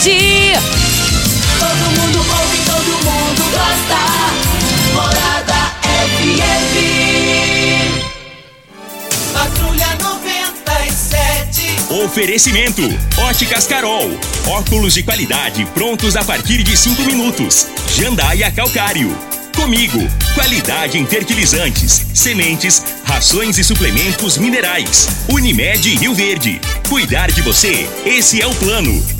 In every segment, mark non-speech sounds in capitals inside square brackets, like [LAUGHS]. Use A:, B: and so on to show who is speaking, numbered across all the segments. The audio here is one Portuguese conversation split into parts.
A: Todo mundo ouve, todo mundo gosta. Morada FM. Patrulha 97.
B: Oferecimento: Óticas Carol. Óculos de qualidade prontos a partir de 5 minutos. Jandaia Calcário. Comigo, qualidade em fertilizantes, sementes, rações e suplementos minerais. Unimed Rio Verde. Cuidar de você, esse é o plano.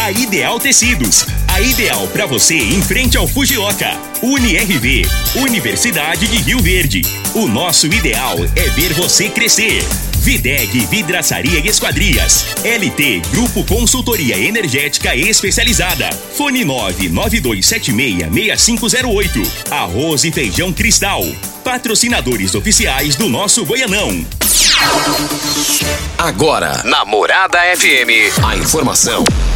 B: A Ideal Tecidos. A ideal para você em frente ao Fujioka. UniRV, Universidade de Rio Verde. O nosso ideal é ver você crescer. Videg Vidraçaria e Esquadrias. LT Grupo Consultoria Energética Especializada. Fone 992766508. Arroz e Feijão Cristal. Patrocinadores oficiais do nosso Goianão.
C: Agora, na Morada FM, a informação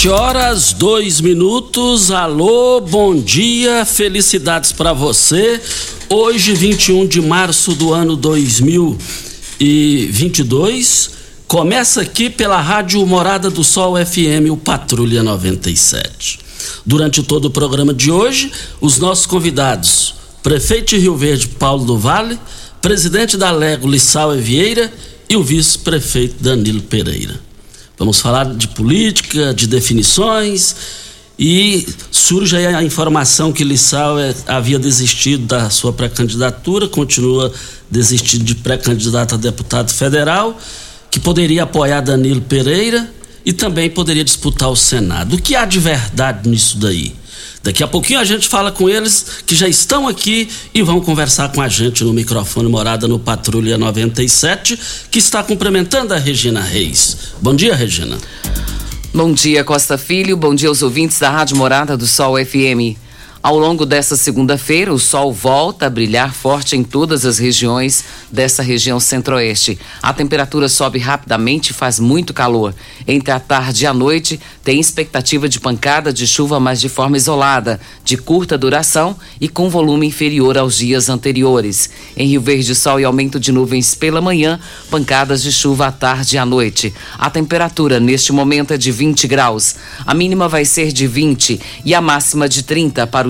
D: 7 horas, 2 minutos. Alô, bom dia, felicidades para você. Hoje, 21 de março do ano 2022, começa aqui pela Rádio Morada do Sol FM, o Patrulha 97. Durante todo o programa de hoje, os nossos convidados: Prefeito de Rio Verde, Paulo do Vale, Presidente da Lego, Lissau Vieira e o Vice-Prefeito Danilo Pereira. Vamos falar de política, de definições e surge aí a informação que Lissau é, havia desistido da sua pré-candidatura, continua desistindo de pré-candidato a deputado federal, que poderia apoiar Danilo Pereira e também poderia disputar o Senado. O que há de verdade nisso daí? Daqui a pouquinho a gente fala com eles que já estão aqui e vão conversar com a gente no microfone Morada no Patrulha 97, que está cumprimentando a Regina Reis. Bom dia, Regina.
E: Bom dia, Costa Filho. Bom dia aos ouvintes da Rádio Morada do Sol FM. Ao longo dessa segunda-feira, o sol volta a brilhar forte em todas as regiões dessa região centro-oeste. A temperatura sobe rapidamente e faz muito calor. Entre a tarde e a noite, tem expectativa de pancada de chuva, mas de forma isolada, de curta duração e com volume inferior aos dias anteriores. Em Rio Verde, sol e aumento de nuvens pela manhã, pancadas de chuva à tarde e à noite. A temperatura neste momento é de 20 graus. A mínima vai ser de 20 e a máxima de 30 para o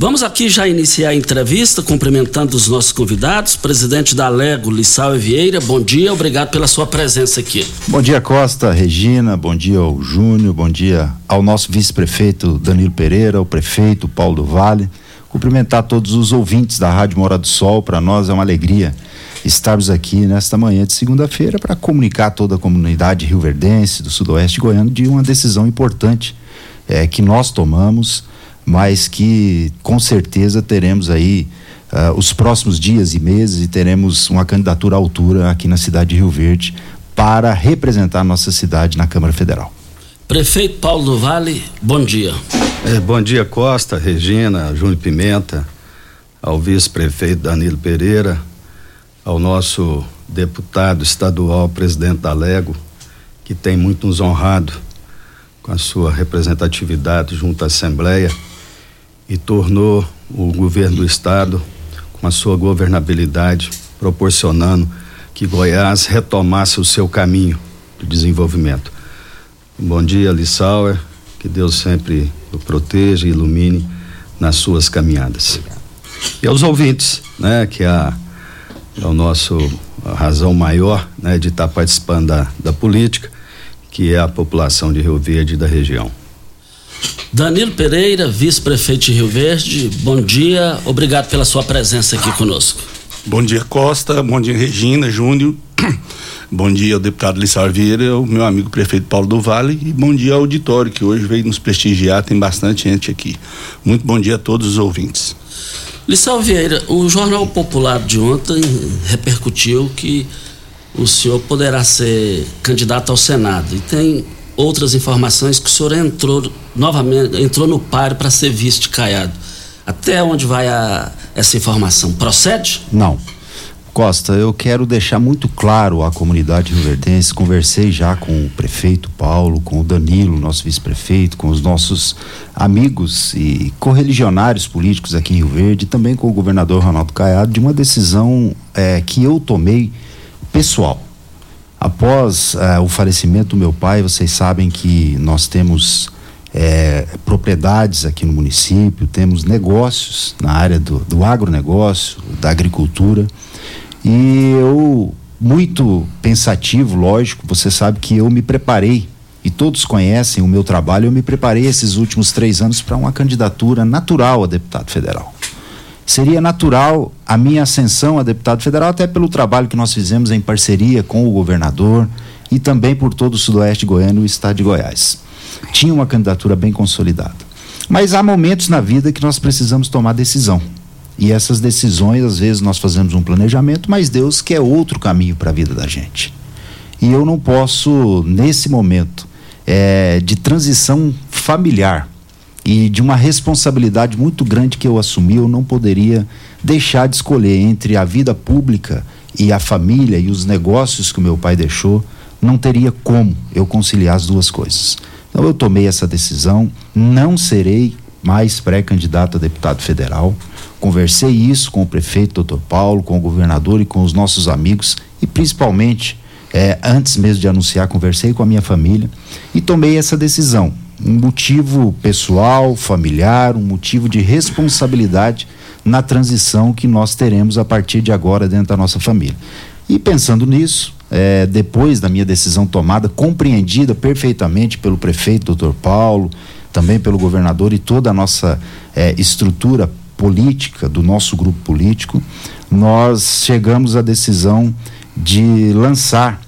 D: Vamos aqui já iniciar a entrevista cumprimentando os nossos convidados. Presidente da Lego, Lissau Vieira, bom dia, obrigado pela sua presença aqui.
F: Bom dia, Costa, Regina, bom dia ao Júnior, bom dia ao nosso vice-prefeito Danilo Pereira, ao prefeito Paulo do Vale. Cumprimentar todos os ouvintes da Rádio Mora do Sol, para nós é uma alegria estarmos aqui nesta manhã de segunda-feira para comunicar a toda a comunidade rioverdense do sudoeste goiano de uma decisão importante eh, que nós tomamos, mas que com certeza teremos aí ah, os próximos dias e meses e teremos uma candidatura à altura aqui na cidade de Rio Verde para representar nossa cidade na Câmara Federal.
D: Prefeito Paulo do Vale, bom dia.
G: É, bom dia, Costa, Regina, Júnior Pimenta, ao vice-prefeito Danilo Pereira, ao nosso deputado estadual, presidente da Lego, que tem muito nos honrado com a sua representatividade junto à Assembleia e tornou o governo do estado com a sua governabilidade proporcionando que Goiás retomasse o seu caminho de desenvolvimento. Bom dia, Lissauer, que Deus sempre o proteja e ilumine nas suas caminhadas. E aos ouvintes, né, que a, é o nosso a razão maior, né, de estar participando da, da política, que é a população de Rio Verde e da região.
D: Danilo Pereira, vice-prefeito de Rio Verde, bom dia, obrigado pela sua presença aqui conosco.
H: Bom dia, Costa, bom dia, Regina, Júnior, [CLEARS THROAT] bom dia ao deputado Lissar Vieira, o meu amigo prefeito Paulo do Vale e bom dia ao auditório que hoje veio nos prestigiar, tem bastante gente aqui. Muito bom dia a todos os ouvintes.
D: Lissau Vieira, o Jornal Popular de ontem repercutiu que o senhor poderá ser candidato ao Senado e tem outras informações que o senhor entrou novamente, entrou no páreo para ser vice Caiado. Até onde vai a, essa informação? Procede?
F: Não. Costa, eu quero deixar muito claro à comunidade rioverdense, conversei já com o prefeito Paulo, com o Danilo, nosso vice-prefeito, com os nossos amigos e correligionários políticos aqui em Rio Verde, também com o governador Ronaldo Caiado, de uma decisão é, que eu tomei pessoal. Após é, o falecimento do meu pai, vocês sabem que nós temos é, propriedades aqui no município, temos negócios na área do, do agronegócio, da agricultura. E eu, muito pensativo, lógico, você sabe que eu me preparei, e todos conhecem o meu trabalho, eu me preparei esses últimos três anos para uma candidatura natural a deputado federal. Seria natural a minha ascensão a deputado federal, até pelo trabalho que nós fizemos em parceria com o governador e também por todo o sudoeste goiano e o estado de Goiás. Tinha uma candidatura bem consolidada. Mas há momentos na vida que nós precisamos tomar decisão. E essas decisões, às vezes, nós fazemos um planejamento, mas Deus quer outro caminho para a vida da gente. E eu não posso, nesse momento é, de transição familiar e de uma responsabilidade muito grande que eu assumi, eu não poderia deixar de escolher entre a vida pública e a família e os negócios que o meu pai deixou. Não teria como eu conciliar as duas coisas. Então eu tomei essa decisão, não serei mais pré-candidato a deputado federal. Conversei isso com o prefeito doutor Paulo, com o governador e com os nossos amigos e principalmente, é, antes mesmo de anunciar, conversei com a minha família e tomei essa decisão. Um motivo pessoal, familiar, um motivo de responsabilidade na transição que nós teremos a partir de agora dentro da nossa família. E pensando nisso, é, depois da minha decisão tomada, compreendida perfeitamente pelo prefeito doutor Paulo, também pelo governador e toda a nossa é, estrutura política, do nosso grupo político, nós chegamos à decisão de lançar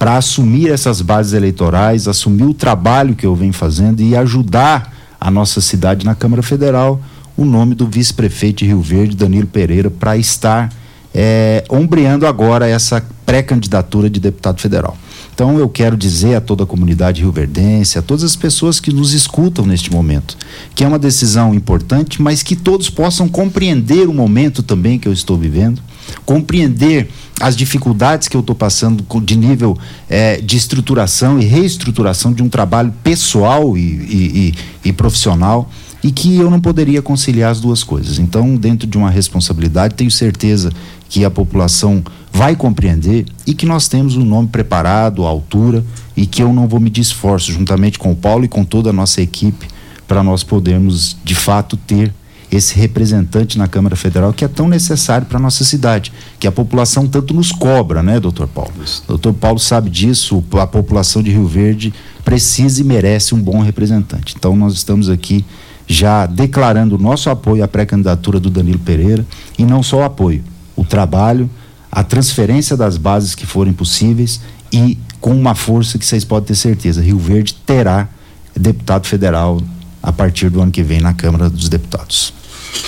F: para assumir essas bases eleitorais, assumir o trabalho que eu venho fazendo e ajudar a nossa cidade na Câmara Federal, o nome do vice-prefeito de Rio Verde, Danilo Pereira, para estar é, ombreando agora essa pré-candidatura de deputado federal. Então eu quero dizer a toda a comunidade rioverdense, a todas as pessoas que nos escutam neste momento, que é uma decisão importante, mas que todos possam compreender o momento também que eu estou vivendo, compreender as dificuldades que eu estou passando de nível eh, de estruturação e reestruturação de um trabalho pessoal e, e, e, e profissional e que eu não poderia conciliar as duas coisas. Então, dentro de uma responsabilidade, tenho certeza que a população vai compreender e que nós temos um nome preparado, à altura e que eu não vou medir esforço juntamente com o Paulo e com toda a nossa equipe para nós podermos de fato ter esse representante na Câmara Federal que é tão necessário para a nossa cidade, que a população tanto nos cobra, né, doutor Paulo? Doutor Paulo sabe disso, a população de Rio Verde precisa e merece um bom representante. Então nós estamos aqui já declarando o nosso apoio à pré-candidatura do Danilo Pereira e não só o apoio, o trabalho a transferência das bases que forem possíveis e com uma força que vocês podem ter certeza, Rio Verde terá deputado federal a partir do ano que vem na Câmara dos Deputados.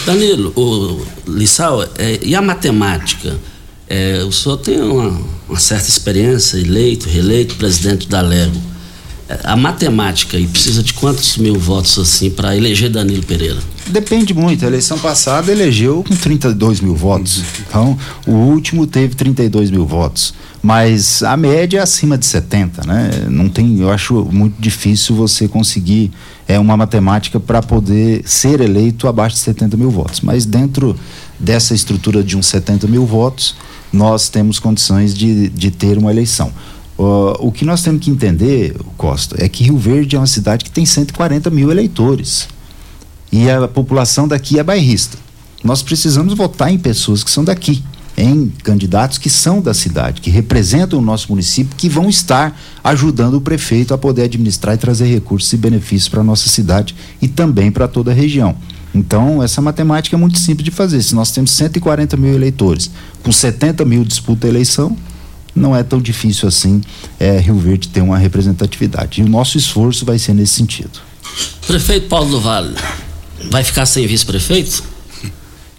D: Danilo, o Lissau, é, e a matemática? É, o senhor tem uma, uma, certa experiência, eleito, reeleito, presidente da Lego. É, a matemática aí precisa de quantos mil votos assim para eleger Danilo Pereira?
F: Depende muito. A eleição passada elegeu com 32 mil votos. Então, o último teve 32 mil votos. Mas a média é acima de 70, né? Não tem, eu acho muito difícil você conseguir é, uma matemática para poder ser eleito abaixo de 70 mil votos. Mas dentro dessa estrutura de uns 70 mil votos, nós temos condições de, de ter uma eleição. Uh, o que nós temos que entender, Costa, é que Rio Verde é uma cidade que tem 140 mil eleitores e a população daqui é bairrista. nós precisamos votar em pessoas que são daqui, em candidatos que são da cidade, que representam o nosso município, que vão estar ajudando o prefeito a poder administrar e trazer recursos e benefícios para a nossa cidade e também para toda a região. Então, essa matemática é muito simples de fazer. Se nós temos 140 mil eleitores, com 70 mil disputa a eleição, não é tão difícil assim é, Rio Verde ter uma representatividade. E o nosso esforço vai ser nesse sentido.
D: Prefeito Paulo do Vale, vai ficar sem vice-prefeito?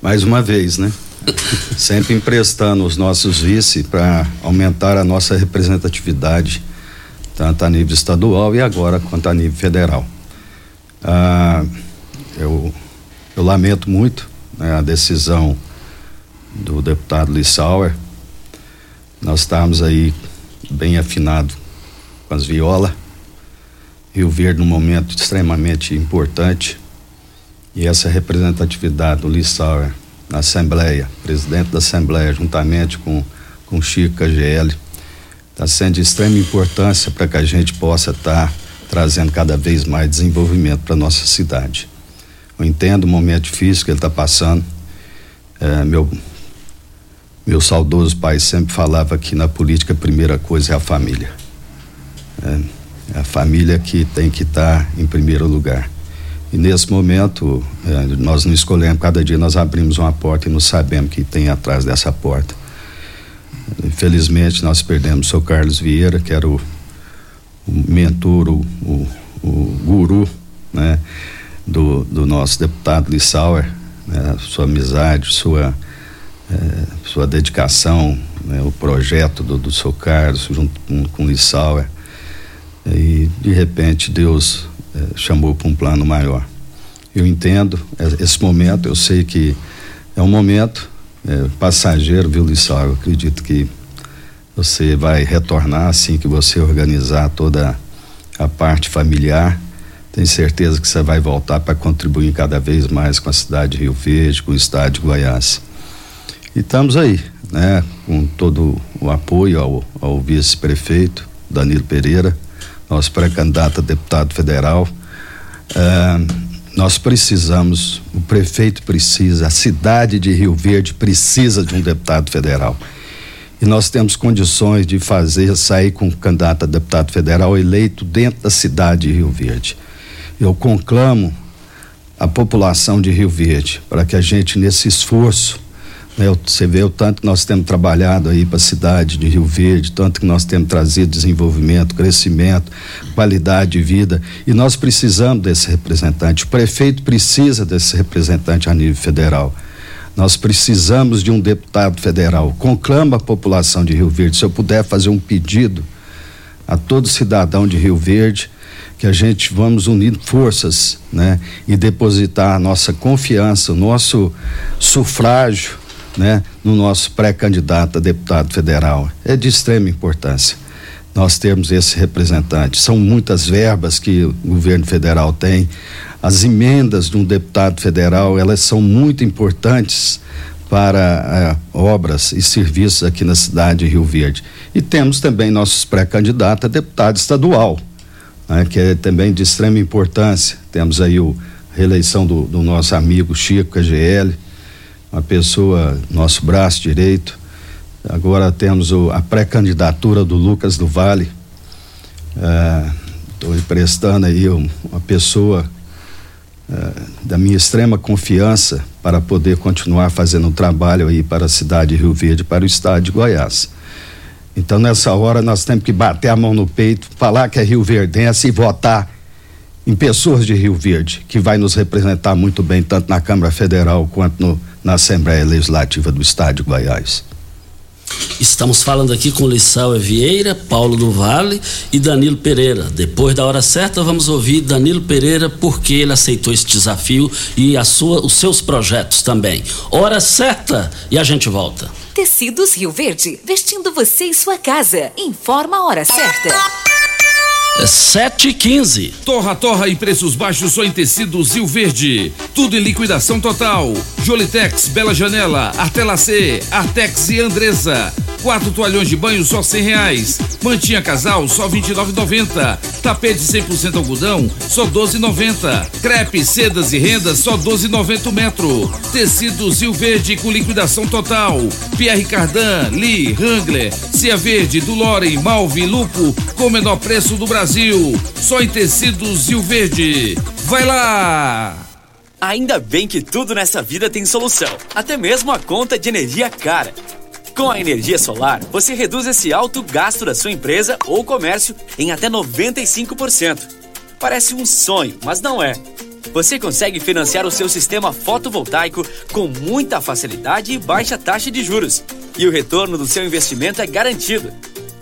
G: Mais uma vez, né? [LAUGHS] Sempre emprestando os nossos vice para aumentar a nossa representatividade, tanto a nível estadual e agora quanto a nível federal. Ah, eu, eu lamento muito né, a decisão do deputado Lissauer. Nós estamos aí bem afinado com as violas. Rio Verde num momento extremamente importante e essa representatividade do Lissauer na Assembleia, presidente da Assembleia, juntamente com, com Chico KGL, está sendo de extrema importância para que a gente possa estar tá trazendo cada vez mais desenvolvimento para nossa cidade. Eu entendo o momento difícil que ele está passando. É, meu, meu saudoso pai sempre falava que na política a primeira coisa é a família. É, é a família que tem que estar tá em primeiro lugar. E nesse momento, eh, nós não escolhemos, cada dia nós abrimos uma porta e não sabemos o que tem atrás dessa porta. Infelizmente, nós perdemos o seu Carlos Vieira, que era o, o mentor, o, o, o, guru, né, do, do nosso deputado Lissauer, né, sua amizade, sua, eh, sua dedicação, né, o projeto do, do seu Carlos, junto com, com Lissauer. E, de repente, Deus chamou para um plano maior. Eu entendo esse momento, eu sei que é um momento é, passageiro, viu, Lissau? Eu acredito que você vai retornar assim que você organizar toda a parte familiar. Tenho certeza que você vai voltar para contribuir cada vez mais com a cidade de Rio Verde, com o estado de Goiás. E estamos aí, né, com todo o apoio ao, ao vice-prefeito Danilo Pereira, nosso pré-candidato a deputado federal. Uh, nós precisamos, o prefeito precisa, a cidade de Rio Verde precisa de um deputado federal. E nós temos condições de fazer, sair com um candidato a deputado federal eleito dentro da cidade de Rio Verde. Eu conclamo a população de Rio Verde para que a gente, nesse esforço, né, você vê o tanto que nós temos trabalhado aí para a cidade de Rio Verde, tanto que nós temos trazido desenvolvimento, crescimento, qualidade de vida, e nós precisamos desse representante. O prefeito precisa desse representante a nível federal. Nós precisamos de um deputado federal. Conclama a população de Rio Verde. Se eu puder fazer um pedido a todo cidadão de Rio Verde, que a gente vamos unir forças, né, e depositar a nossa confiança, o nosso sufrágio né, no nosso pré-candidato a deputado federal. É de extrema importância nós termos esse representante. São muitas verbas que o governo federal tem. As emendas de um deputado federal, elas são muito importantes para eh, obras e serviços aqui na cidade de Rio Verde. E temos também nossos pré-candidatos a deputado estadual, né, que é também de extrema importância. Temos aí o reeleição do, do nosso amigo Chico KGL, uma pessoa, nosso braço direito. Agora temos o, a pré-candidatura do Lucas do Vale. Estou é, emprestando aí um, uma pessoa é, da minha extrema confiança para poder continuar fazendo um trabalho aí para a cidade de Rio Verde, para o estado de Goiás. Então, nessa hora, nós temos que bater a mão no peito, falar que é Rio Verdense e votar em pessoas de Rio Verde, que vai nos representar muito bem, tanto na Câmara Federal quanto no, na Assembleia Legislativa do Estado de Goiás.
D: Estamos falando aqui com Lissau Vieira, Paulo do Vale e Danilo Pereira. Depois da hora certa, vamos ouvir Danilo Pereira porque ele aceitou esse desafio e a sua, os seus projetos também. Hora certa e a gente volta.
I: Tecidos Rio Verde, vestindo você e sua casa. Informa a hora certa.
D: Sete e quinze.
J: Torra Torra em preços baixos só em tecidos Rio Verde. Tudo em liquidação total. Jolitex, Bela Janela, Artelacê, Artex e Andresa. Quatro toalhões de banho só cem reais. Mantinha casal só vinte e nove. Tapete 100% algodão só doze noventa. Crepe, sedas e rendas só doze noventa metro. Tecido Zil Verde com liquidação total. Pierre Cardan, Lee, Wrangler, Cia Verde, Dulore, Malve, Lupo com o menor preço do Brasil. Só em tecidos Zil Verde. Vai lá!
K: Ainda bem que tudo nessa vida tem solução, até mesmo a conta de energia cara. Com a energia solar, você reduz esse alto gasto da sua empresa ou comércio em até 95%. Parece um sonho, mas não é. Você consegue financiar o seu sistema fotovoltaico com muita facilidade e baixa taxa de juros. E o retorno do seu investimento é garantido.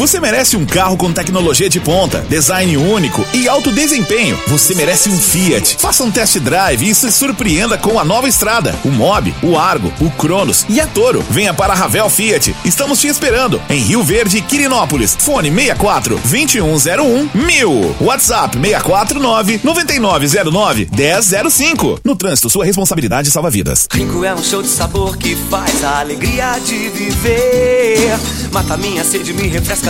L: Você merece um carro com tecnologia de ponta, design único e alto desempenho. Você merece um Fiat. Faça um test drive e se surpreenda com a nova estrada, o Mob, o Argo, o Cronos e a Toro. Venha para a Ravel Fiat. Estamos te esperando em Rio Verde e Quirinópolis. Fone 64 2101 1000. WhatsApp 649 9909 1005. No trânsito, sua responsabilidade salva vidas.
M: Rico é um show de sabor que faz a alegria de viver. Mata minha sede, me refresca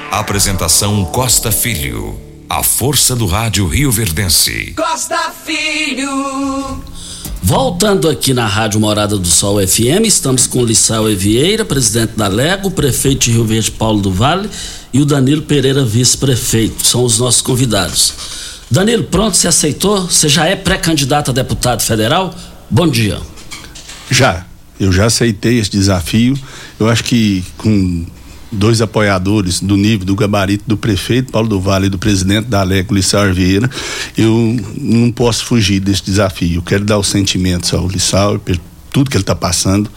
N: Apresentação Costa Filho. A força do rádio Rio Verdense.
M: Costa Filho.
D: Voltando aqui na Rádio Morada do Sol FM, estamos com o Lissau Evieira, presidente da Lego, o prefeito de Rio Verde Paulo do Vale e o Danilo Pereira, vice-prefeito. São os nossos convidados. Danilo, pronto, você aceitou? Você já é pré-candidato a deputado federal? Bom dia.
H: Já. Eu já aceitei esse desafio. Eu acho que com dois apoiadores do nível do gabarito do prefeito Paulo do Vale e do presidente da Aleco Lissau Vieira, eu não posso fugir desse desafio. Eu quero dar os sentimentos ao Lissau, por tudo que ele está passando.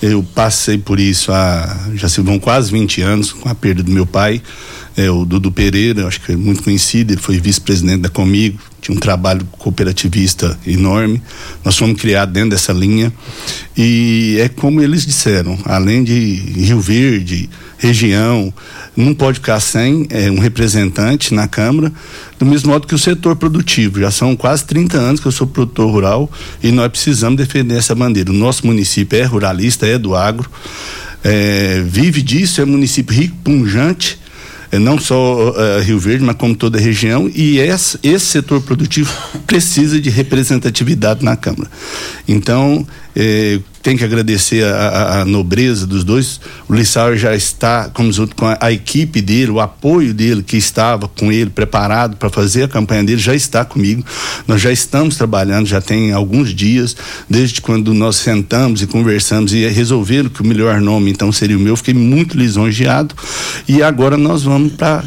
H: Eu passei por isso há já se vão quase 20 anos com a perda do meu pai, é, o Dudu Pereira, acho que é muito conhecido, ele foi vice-presidente da Comigo, tinha um trabalho cooperativista enorme. Nós fomos criados dentro dessa linha e é como eles disseram, além de Rio Verde, região, não pode ficar sem é, um representante na Câmara, do mesmo modo que o setor produtivo. Já são quase 30 anos que eu sou produtor rural e nós precisamos defender essa bandeira. O nosso município é ruralista, é do agro, é, vive disso, é um município rico, punjante, não só uh, Rio Verde, mas como toda a região, e esse, esse setor produtivo [LAUGHS] precisa de representatividade na Câmara. Então, eh, tem que agradecer a, a, a, nobreza dos dois. O Lissauer já está, como junto com a, a, equipe dele, o apoio dele que estava com ele preparado para fazer a campanha dele já está comigo. Nós já estamos trabalhando, já tem alguns dias, desde quando nós sentamos e conversamos e resolveram que o melhor nome então seria o meu. Fiquei muito lisonjeado e agora nós vamos para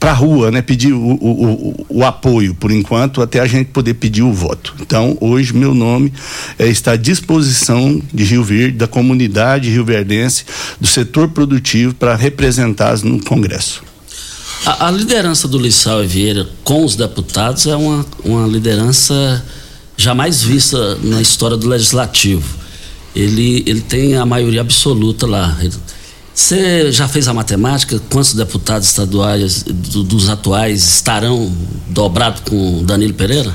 H: para a rua, né, pedir o, o, o, o, apoio por enquanto, até a gente poder pedir o voto. Então, hoje, meu nome é, está à disposição de Rio Verde, da comunidade rioverdense, do setor produtivo, para representá-los no Congresso.
D: A, a, liderança do Lissau Vieira com os deputados é uma, uma liderança jamais vista na história do Legislativo. Ele, ele tem a maioria absoluta lá. Ele, você já fez a matemática? Quantos deputados estaduais do, dos atuais estarão dobrados com Danilo Pereira?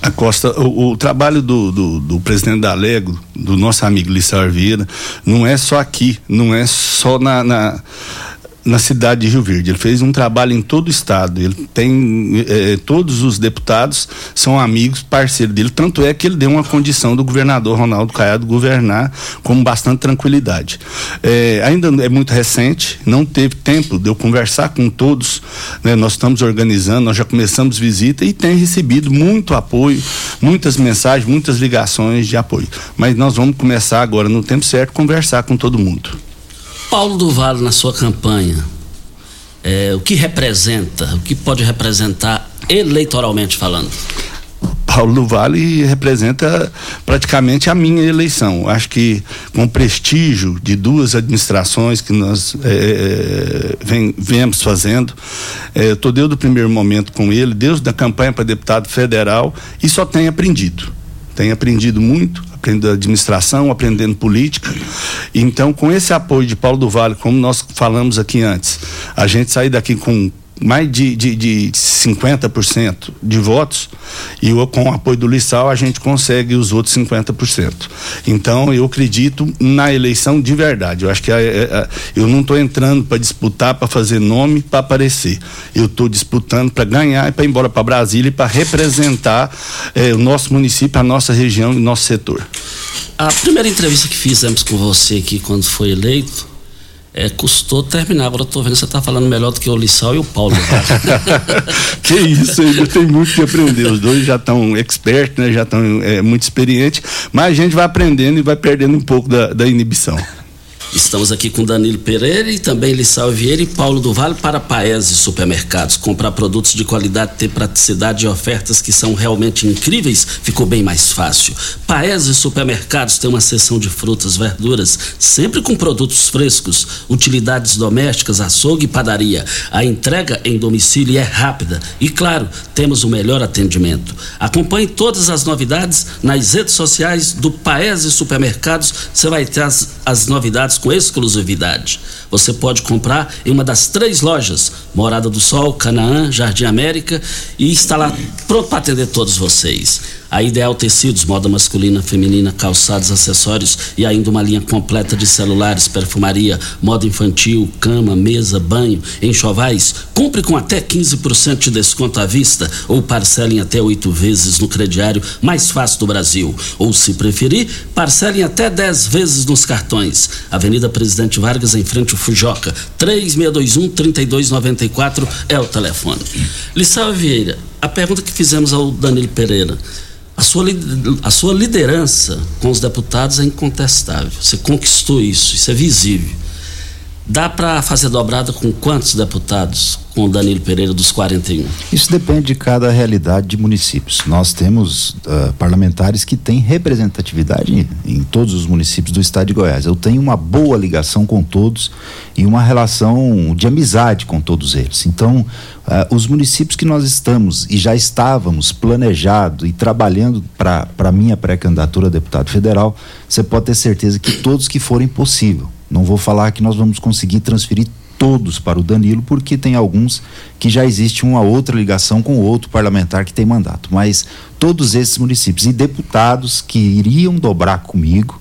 H: A Costa, o, o trabalho do, do, do, presidente da Alego, do nosso amigo Lissau Arvieira, não é só aqui, não é só na, na na cidade de Rio Verde. Ele fez um trabalho em todo o estado. Ele tem eh, todos os deputados são amigos, parceiros dele. Tanto é que ele deu uma condição do governador Ronaldo Caiado governar com bastante tranquilidade. Eh, ainda é muito recente, não teve tempo de eu conversar com todos. Né? Nós estamos organizando, nós já começamos visita e tem recebido muito apoio, muitas mensagens, muitas ligações de apoio. Mas nós vamos começar agora no tempo certo conversar com todo mundo.
D: Paulo do Vale na sua campanha, é, o que representa, o que pode representar eleitoralmente falando?
H: Paulo do Vale representa praticamente a minha eleição. Acho que com o prestígio de duas administrações que nós é, vem, vemos fazendo, é, estou desde o primeiro momento com ele, desde a campanha para deputado federal e só tenho aprendido. Tenho aprendido muito, aprendendo administração, aprendendo política. Então, com esse apoio de Paulo do Vale, como nós falamos aqui antes, a gente sair daqui com mais de, de, de 50% de votos e eu, com o apoio do Lissau a gente consegue os outros 50%. Então eu acredito na eleição de verdade. Eu acho que a, a, eu não estou entrando para disputar, para fazer nome, para aparecer. Eu estou disputando para ganhar e para ir embora para Brasília e para representar eh, o nosso município, a nossa região e nosso setor.
D: A primeira entrevista que fizemos com você aqui quando foi eleito é, custou terminar. Agora eu tô vendo você tá falando melhor do que o Lissau e o Paulo. [LAUGHS]
H: que isso, ainda tem muito que aprender. Os dois já estão expertos, né? já estão é, muito experientes, mas a gente vai aprendendo e vai perdendo um pouco da, da inibição.
D: Estamos aqui com Danilo Pereira e também Lissau Vieira e Paulo do Vale para Paese Supermercados. Comprar produtos de qualidade, ter praticidade e ofertas que são realmente incríveis ficou bem mais fácil. Paese Supermercados tem uma seção de frutas, verduras, sempre com produtos frescos, utilidades domésticas, açougue e padaria. A entrega em domicílio é rápida e, claro, temos o melhor atendimento. Acompanhe todas as novidades nas redes sociais do Paese Supermercados. Você vai ter as, as novidades com exclusividade. Você pode comprar em uma das três lojas, Morada do Sol, Canaã, Jardim América, e está lá pronto para atender todos vocês. A Ideal Tecidos, moda masculina, feminina, calçados, acessórios e ainda uma linha completa de celulares, perfumaria, moda infantil, cama, mesa, banho, enxovais. Compre com até 15% de desconto à vista ou parcelem até oito vezes no crediário mais fácil do Brasil. Ou, se preferir, parcelem até 10 vezes nos cartões. Avenida Presidente Vargas, em frente ao Fujoca. 3621-3294 é o telefone. Lissau Vieira, a pergunta que fizemos ao Danilo Pereira. A sua, a sua liderança com os deputados é incontestável. Você conquistou isso, isso é visível. Dá para fazer dobrada com quantos deputados com o Danilo Pereira dos 41?
F: Isso depende de cada realidade de municípios. Nós temos uh, parlamentares que têm representatividade em, todos os municípios do estado de Goiás. Eu tenho uma boa ligação com todos e uma relação de amizade com todos eles. Então, uh, os municípios que nós estamos e já estávamos planejado e trabalhando para a minha pré-candidatura a deputado federal, você pode ter certeza que todos que forem possível não vou falar que nós vamos conseguir transferir todos para o Danilo, porque tem alguns que já existe uma outra ligação com outro parlamentar que tem mandato. Mas todos esses municípios e deputados que iriam dobrar comigo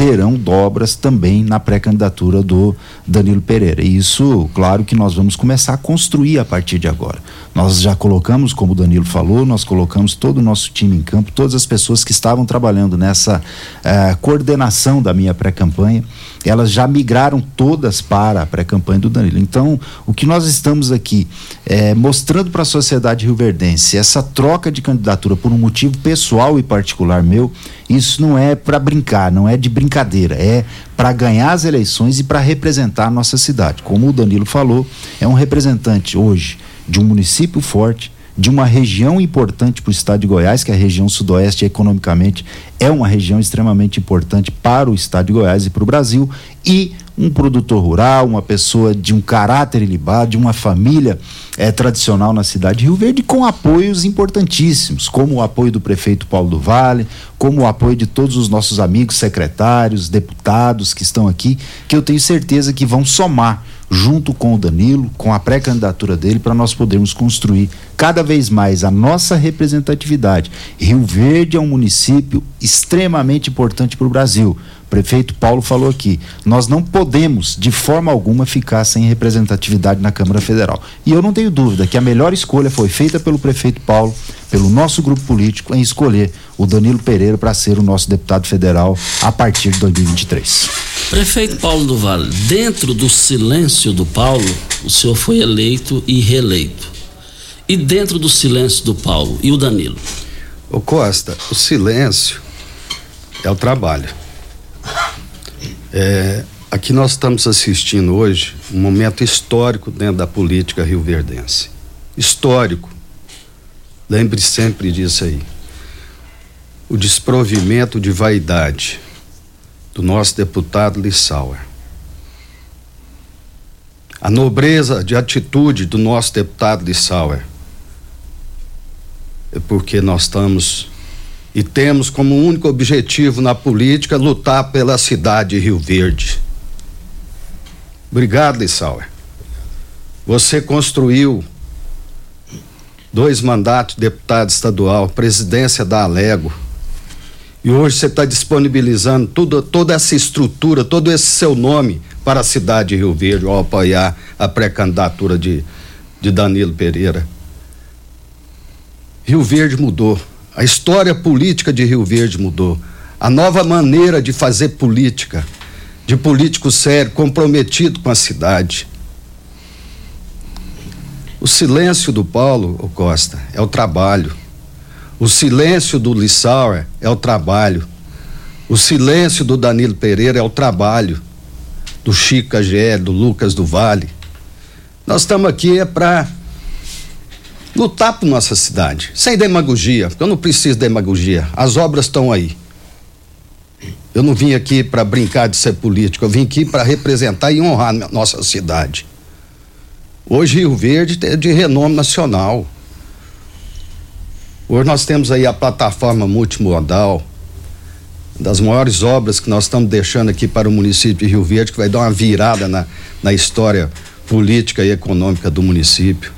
F: terão dobras também na pré-candidatura do Danilo Pereira. E isso, claro que nós vamos começar a construir a partir de agora. Nós já colocamos, como o Danilo falou, nós colocamos todo o nosso time em campo, todas as pessoas que estavam trabalhando nessa eh, coordenação da minha pré-campanha, elas já migraram todas para a pré-campanha do Danilo. Então, o que nós estamos aqui eh, mostrando para a sociedade rioverdense, essa troca de candidatura por um motivo pessoal e particular meu, isso não é para brincar, não é de brincadeira, é para ganhar as eleições e para representar a nossa cidade. Como o Danilo falou, é um representante hoje de um município forte, de uma região importante para o estado de Goiás, que é a região sudoeste economicamente é uma região extremamente importante para o estado de Goiás e para o Brasil, e um produtor rural, uma pessoa de um caráter ilibado, de uma família é, tradicional na cidade de Rio Verde, com apoios importantíssimos, como o apoio do prefeito Paulo do Vale, como o apoio de todos os nossos amigos secretários, deputados que estão aqui, que eu tenho certeza que vão somar junto com o Danilo, com a pré-candidatura dele, para nós podermos construir cada vez mais a nossa representatividade. Rio Verde é um município extremamente importante para o Brasil. O prefeito Paulo falou aqui, nós não podemos de forma alguma ficar sem representatividade na Câmara Federal. E eu não tenho dúvida que a melhor escolha foi feita pelo prefeito Paulo, pelo nosso grupo político, em escolher o Danilo Pereira para ser o nosso deputado federal a partir de 2023.
D: Prefeito Paulo do Vale, dentro do silêncio do Paulo, o senhor foi eleito e reeleito. E dentro do silêncio do Paulo e o Danilo?
G: Ô Costa, o silêncio é o trabalho. É, aqui nós estamos assistindo hoje um momento histórico dentro da política rioverdense. Histórico. Lembre sempre disso aí. O desprovimento de vaidade do nosso deputado Lissauer. A nobreza de atitude do nosso deputado Lissauer. É porque nós estamos e temos como único objetivo na política lutar pela cidade de Rio Verde. Obrigado, Lissauer. Você construiu dois mandatos de deputado estadual, presidência da Alego. E hoje você está disponibilizando tudo, toda essa estrutura, todo esse seu nome para a cidade de Rio Verde ao apoiar a pré-candidatura de, de Danilo Pereira. Rio Verde mudou. A história política de Rio Verde mudou. A nova maneira de fazer política, de político sério, comprometido com a cidade. O silêncio do Paulo Costa é o trabalho. O silêncio do Lissauer é o trabalho. O silêncio do Danilo Pereira é o trabalho. Do Chico AGE, do Lucas do Vale. Nós estamos aqui é para lutar por nossa cidade, sem demagogia, porque eu não preciso de demagogia. As obras estão aí. Eu não vim aqui para brincar de ser político, eu vim aqui para representar e honrar nossa cidade. Hoje Rio Verde é de renome nacional. Hoje nós temos aí a plataforma multimodal, das maiores obras que nós estamos deixando aqui para o município de Rio Verde, que vai dar uma virada na, na história política e econômica do município.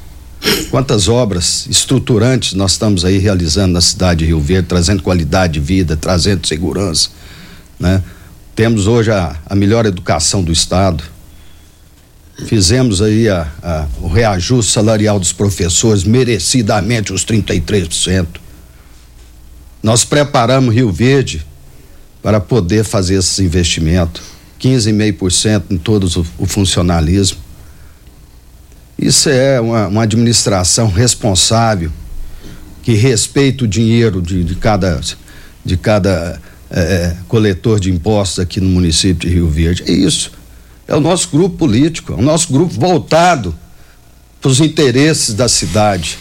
G: Quantas obras estruturantes nós estamos aí realizando na cidade de Rio Verde, trazendo qualidade de vida, trazendo segurança, né? Temos hoje a, a melhor educação do estado. Fizemos aí a, a, o reajuste salarial dos professores, merecidamente os 33%. Nós preparamos Rio Verde para poder fazer esses investimentos. 15,5% em todo o, o funcionalismo. Isso é uma, uma administração responsável que respeita o dinheiro de, de cada, de cada é, coletor de impostos aqui no município de Rio Verde. É isso. É o nosso grupo político, é o nosso grupo voltado para os interesses da cidade.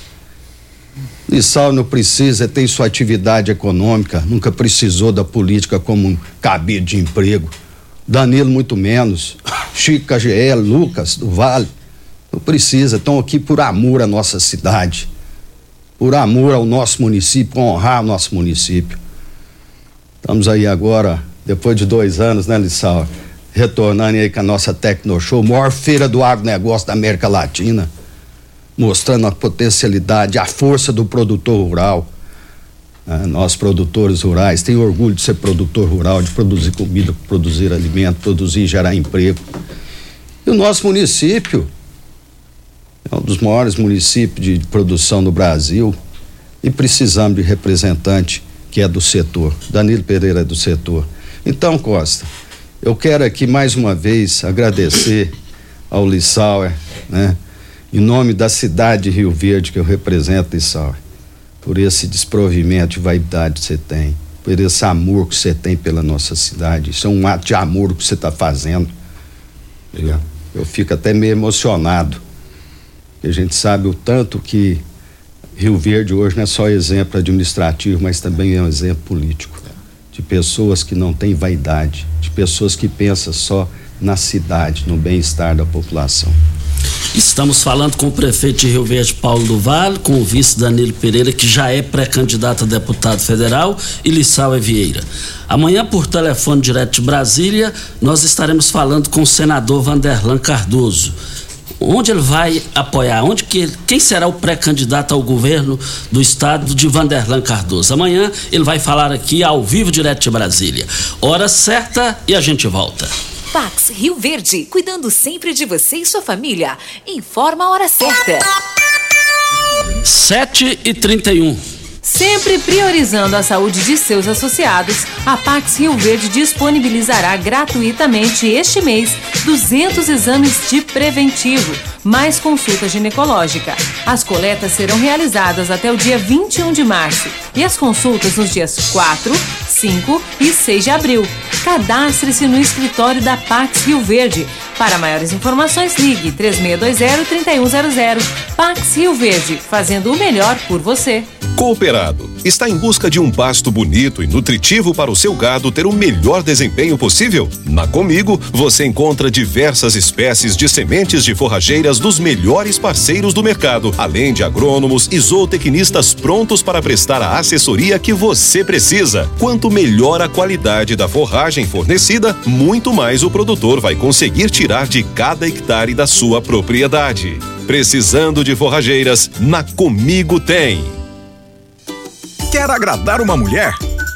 G: Lissau não precisa, tem sua atividade econômica, nunca precisou da política como um cabide de emprego. Danilo, muito menos. Chico KGL, Lucas do Vale não precisa, estão aqui por amor à nossa cidade, por amor ao nosso município, honrar o nosso município. Estamos aí agora, depois de dois anos, né, Lissau? Retornando aí com a nossa Tecnoshow, maior feira do agronegócio da América Latina, mostrando a potencialidade, a força do produtor rural. Ah, nós produtores rurais, tenho orgulho de ser produtor rural, de produzir comida, produzir alimento, produzir e gerar emprego. E o nosso município é um dos maiores municípios de produção do Brasil e precisamos de representante que é do setor. Danilo Pereira é do setor. Então, Costa, eu quero aqui mais uma vez agradecer ao Lissauer, né? Em nome da cidade de Rio Verde que eu represento, Lissauer por esse desprovimento de vaidade que você tem, por esse amor que você tem pela nossa cidade. Isso é um ato de amor que você está fazendo. Eu, eu fico até meio emocionado. Porque a gente sabe o tanto que Rio Verde hoje não é só exemplo administrativo, mas também é um exemplo político. De pessoas que não têm vaidade, de pessoas que pensam só na cidade, no bem-estar da população.
D: Estamos falando com o prefeito de Rio Verde, Paulo do Vale, com o vice Danilo Pereira, que já é pré-candidato a deputado federal, e Lissau Vieira. Amanhã, por telefone direto de Brasília, nós estaremos falando com o senador Vanderlan Cardoso. Onde ele vai apoiar? Onde que quem será o pré-candidato ao governo do estado de Vanderlan Cardoso? Amanhã ele vai falar aqui ao vivo direto de Brasília. Hora certa e a gente volta.
I: Pax Rio Verde, cuidando sempre de você e sua família. Informa a hora certa.
D: 7 e 31
O: Sempre priorizando a saúde de seus associados, a Pax Rio Verde disponibilizará gratuitamente este mês 200 exames de preventivo, mais consulta ginecológica. As coletas serão realizadas até o dia 21 de março e as consultas nos dias 4, 5 e 6 de abril. Cadastre-se no escritório da Pax Rio Verde. Para maiores informações, ligue 3620-3100. Pax Rio Verde, fazendo o melhor por você.
P: Cooperado está em busca de um pasto bonito e nutritivo para o seu gado ter o melhor desempenho possível? Na Comigo você encontra diversas espécies de sementes de forrageiras dos melhores parceiros do mercado, além de agrônomos e zootecnistas prontos para prestar a assessoria que você precisa. Quanto melhor a qualidade da forragem fornecida, muito mais o produtor vai conseguir tirar de cada hectare da sua propriedade. Precisando de forrageiras, na Comigo tem.
L: Quer agradar uma mulher?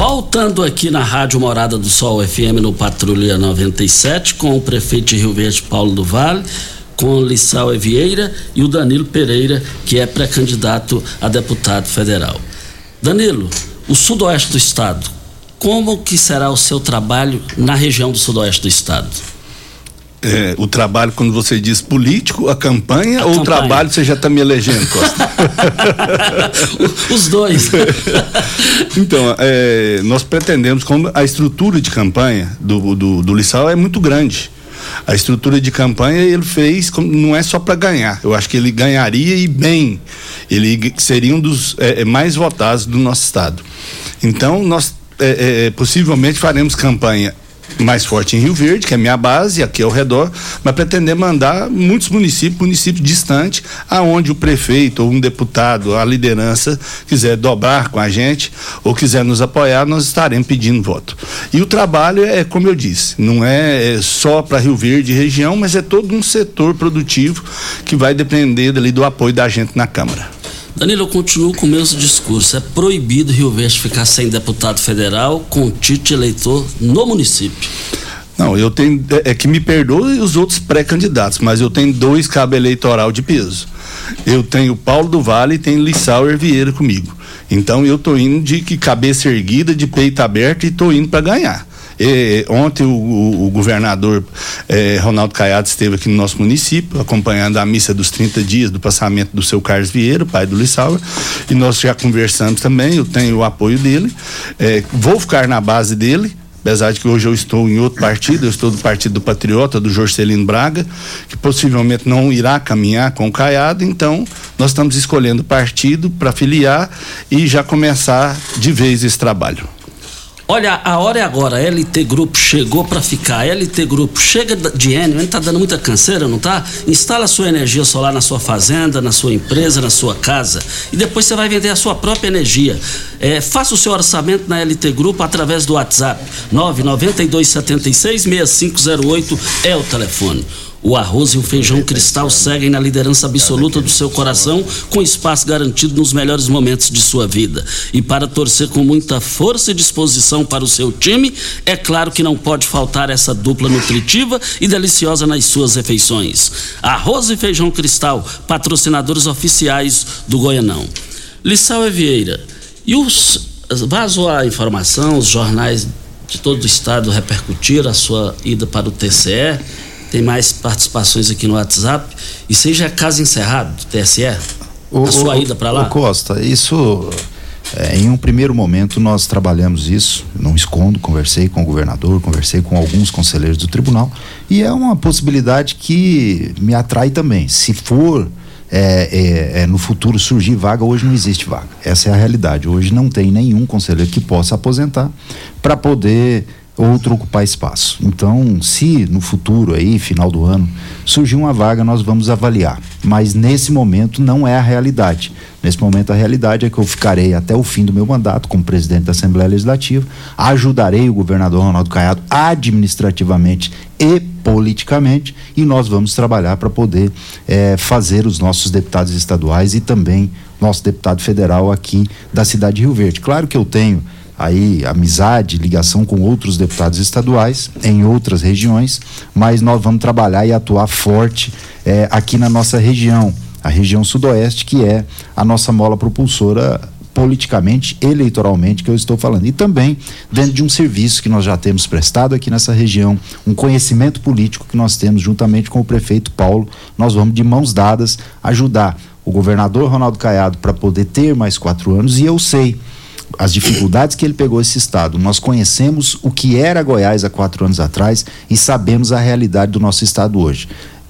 D: Voltando aqui na Rádio Morada do Sol FM no Patrulha 97 com o prefeito de Rio Verde Paulo do Vale, com Lissau Vieira e o Danilo Pereira, que é pré-candidato a deputado federal. Danilo, o sudoeste do estado, como que será o seu trabalho na região do sudoeste do estado?
H: É, o trabalho, quando você diz político, a campanha, a ou campanha. o trabalho você já está me elegendo, Costa? [LAUGHS]
D: Os dois. [LAUGHS]
H: então, é, nós pretendemos, como a estrutura de campanha do, do, do Lissau é muito grande. A estrutura de campanha ele fez, não é só para ganhar. Eu acho que ele ganharia e bem. Ele seria um dos é, é mais votados do nosso estado. Então, nós é, é, possivelmente faremos campanha mais forte em Rio Verde, que é minha base, aqui ao redor, mas pretender mandar muitos municípios, municípios distantes, aonde o prefeito ou um deputado, a liderança quiser dobrar com a gente ou quiser nos apoiar, nós estaremos pedindo voto. E o trabalho é, como eu disse, não é, é só para Rio Verde e região, mas é todo um setor produtivo que vai depender ali do apoio da gente na Câmara.
D: Danilo, eu continuo com o mesmo discurso. É proibido Rio Verde ficar sem deputado federal com título eleitor no município.
H: Não, eu tenho. É, é que me perdoe os outros pré-candidatos, mas eu tenho dois cabos eleitoral de peso. Eu tenho Paulo do Vale e tenho Lissauer Vieira comigo. Então eu tô indo de cabeça erguida, de peito aberto e tô indo para ganhar. E, ontem o, o, o governador eh, Ronaldo Caiado esteve aqui no nosso município, acompanhando a missa dos 30 dias do passamento do seu Carlos Vieira, pai do Lissauer, e nós já conversamos também, eu tenho o apoio dele, eh, vou ficar na base dele, apesar de que hoje eu estou em outro partido, eu estou do Partido do Patriota, do Jorcelino Braga, que possivelmente não irá caminhar com o Caiado, então nós estamos escolhendo partido para filiar e já começar de vez esse trabalho.
D: Olha, a hora é agora. LT Grupo chegou para ficar. LT Grupo chega de Enio, tá dando muita canseira, não tá? Instala sua energia solar na sua fazenda, na sua empresa, na sua casa e depois você vai vender a sua própria energia. É, faça o seu orçamento na LT Grupo através do WhatsApp. 99276 6508 é o telefone. O arroz e o feijão cristal seguem na liderança absoluta do seu coração, com espaço garantido nos melhores momentos de sua vida. E para torcer com muita força e disposição para o seu time, é claro que não pode faltar essa dupla nutritiva e deliciosa nas suas refeições. Arroz e feijão cristal, patrocinadores oficiais do Goianão. Lissau Vieira, e os. Vazou a informação, os jornais de todo o estado repercutiram a sua ida para o TCE tem mais participações aqui no WhatsApp. E seja caso encerrado do TSE, o, a sua o, ida para lá?
F: Costa, isso. É, em um primeiro momento nós trabalhamos isso, não escondo, conversei com o governador, conversei com alguns conselheiros do tribunal e é uma possibilidade que me atrai também. Se for é, é, é, no futuro surgir vaga, hoje não existe vaga. Essa é a realidade. Hoje não tem nenhum conselheiro que possa aposentar para poder outro ocupar espaço. Então, se no futuro aí, final do ano, surgir uma vaga, nós vamos avaliar. Mas nesse momento não é a realidade. Nesse momento a realidade é que eu ficarei até o fim do meu mandato como presidente da Assembleia Legislativa, ajudarei o governador Ronaldo Caiado administrativamente e politicamente e nós vamos trabalhar para poder é, fazer os nossos deputados estaduais e também nosso deputado federal aqui da cidade de Rio Verde. Claro que eu tenho aí amizade, ligação com outros deputados estaduais em outras regiões, mas nós vamos trabalhar e atuar forte é, aqui na nossa região, a região sudoeste, que é a nossa mola propulsora politicamente, eleitoralmente que eu estou falando. E também dentro de um serviço que nós já temos prestado aqui nessa região, um conhecimento político que nós temos juntamente com o prefeito Paulo, nós vamos de mãos dadas ajudar o governador Ronaldo Caiado para poder ter mais quatro anos e eu sei as dificuldades que ele pegou esse estado. Nós conhecemos o que era Goiás há quatro anos atrás e sabemos a realidade do nosso estado hoje.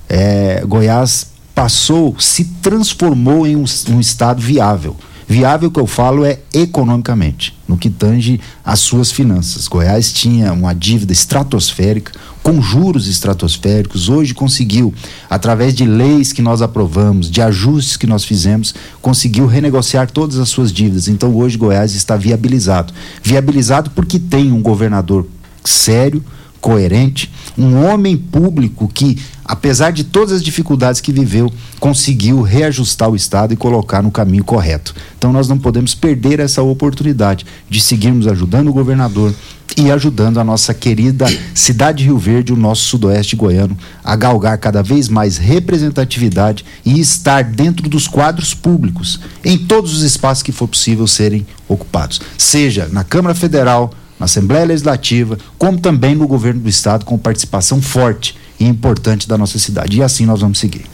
F: É, Goiás passou, se transformou em um, um estado viável. Viável que eu falo é economicamente, no que tange as suas finanças. Goiás tinha uma dívida estratosférica, com juros estratosféricos. Hoje conseguiu, através de leis que nós aprovamos, de ajustes que nós fizemos, conseguiu renegociar todas as suas dívidas. Então hoje Goiás está viabilizado. Viabilizado porque tem um governador sério, coerente, um homem público que, apesar de todas as dificuldades que viveu, conseguiu reajustar o Estado e colocar no caminho correto. Então nós não podemos perder essa oportunidade de seguirmos ajudando o governador e ajudando a nossa querida cidade de Rio Verde, o nosso sudoeste goiano, a galgar cada vez mais representatividade e estar dentro dos quadros públicos, em todos os espaços que for possível serem ocupados, seja na Câmara Federal, na Assembleia Legislativa, como também no governo do Estado, com participação forte e importante da nossa cidade. E assim nós vamos seguir.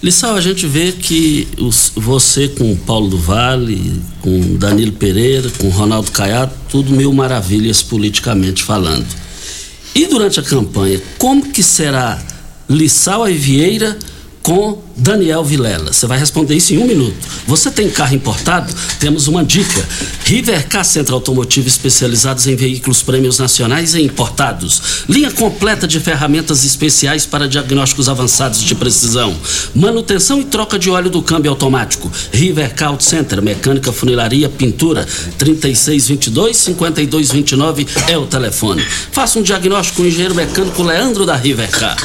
D: Lissau, a gente vê que os, você com Paulo do Vale, com Danilo Pereira, com Ronaldo Caiado, tudo mil maravilhas politicamente falando. E durante a campanha, como que será Lissau e Vieira com Daniel Vilela. Você vai responder isso em um minuto. Você tem carro importado? Temos uma dica. Rivercar Centro Automotivo especializados em veículos prêmios nacionais e importados. Linha completa de ferramentas especiais para diagnósticos avançados de precisão. Manutenção e troca de óleo do câmbio automático. Rivercar Auto Center, mecânica, funilaria, pintura. 3622 5229 é o telefone. Faça um diagnóstico com o engenheiro mecânico Leandro da Rivercar.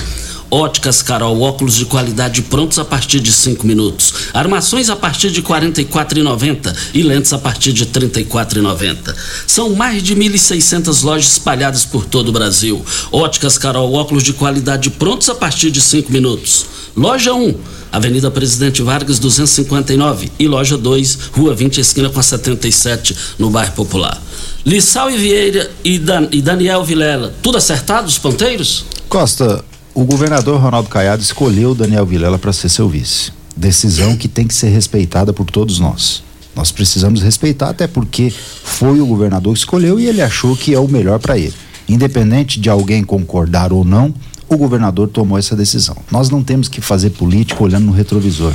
D: Óticas Carol, óculos de qualidade prontos a partir de 5 minutos. Armações a partir de R$ 44,90 e lentes a partir de R$ 34,90. São mais de 1.600 lojas espalhadas por todo o Brasil. Óticas Carol, óculos de qualidade prontos a partir de 5 minutos. Loja 1, Avenida Presidente Vargas 259 e loja 2, Rua 20, esquina com a 77, no bairro Popular. Lissau e Vieira e, Dan, e Daniel Vilela, tudo acertado os ponteiros?
F: Costa, o governador Ronaldo Caiado escolheu Daniel Vilela para ser seu vice. Decisão que tem que ser respeitada por todos nós. Nós precisamos respeitar, até porque foi o governador que escolheu e ele achou que é o melhor para ele. Independente de alguém concordar ou não, o governador tomou essa decisão. Nós não temos que fazer política olhando no retrovisor.